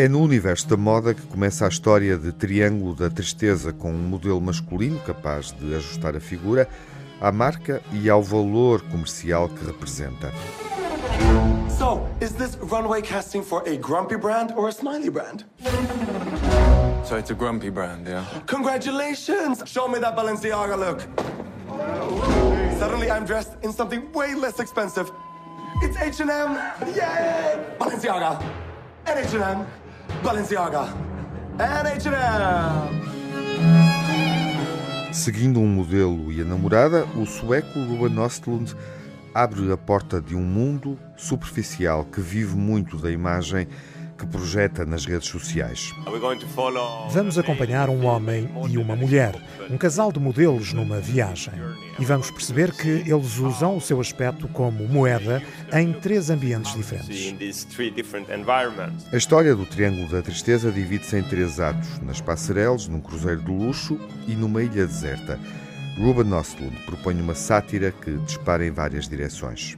É no universo da moda que começa a história de Triângulo da Tristeza, com um modelo masculino capaz de ajustar a figura à marca e ao valor comercial que representa. So, is this runway casting for a grumpy brand or a smiley brand? So it's a grumpy brand, yeah? Congratulations! Show me that Balenciaga look. Suddenly I'm dressed in something way less expensive. It's H&M! Yay! Balenciaga! And H&M! Balenciaga! And H&M! Seguindo um modelo e a namorada, o sueco Ruben Östlund abre a porta de um mundo superficial que vive muito da imagem que projeta nas redes sociais. Vamos acompanhar um homem e uma mulher, um casal de modelos numa viagem. E vamos perceber que eles usam o seu aspecto como moeda em três ambientes diferentes. A história do Triângulo da Tristeza divide-se em três atos: nas passarelas, num cruzeiro de luxo e numa ilha deserta. Ruben Östlund propõe uma sátira que dispara em várias direções.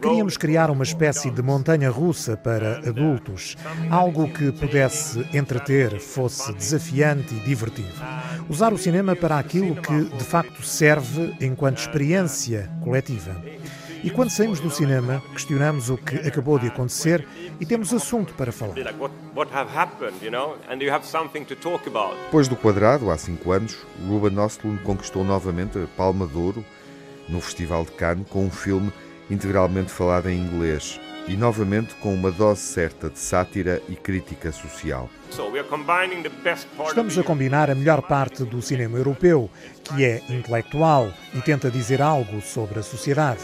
Queríamos criar uma espécie de montanha russa para adultos, algo que pudesse entreter, fosse desafiante e divertido. Usar o cinema para aquilo que de facto serve enquanto experiência coletiva. E quando saímos do cinema, questionamos o que acabou de acontecer e temos assunto para falar. Depois do Quadrado, há cinco anos, Ruben Östlund conquistou novamente a Palma de Ouro no Festival de Cannes com um filme integralmente falado em inglês e novamente com uma dose certa de sátira e crítica social. Estamos a combinar a melhor parte do cinema europeu, que é intelectual e tenta dizer algo sobre a sociedade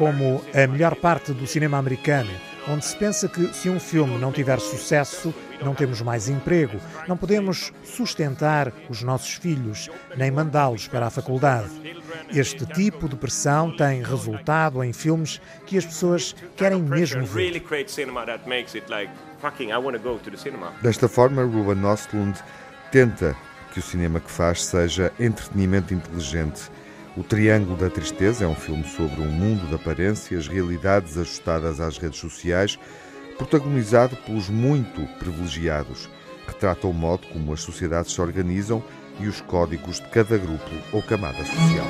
como a melhor parte do cinema americano, onde se pensa que se um filme não tiver sucesso, não temos mais emprego, não podemos sustentar os nossos filhos, nem mandá-los para a faculdade. Este tipo de pressão tem resultado em filmes que as pessoas querem mesmo ver. Desta forma, Ruben Östlund tenta que o cinema que faz seja entretenimento inteligente o Triângulo da Tristeza é um filme sobre um mundo de aparências, realidades ajustadas às redes sociais, protagonizado pelos muito privilegiados. Retrata o modo como as sociedades se organizam e os códigos de cada grupo ou camada social.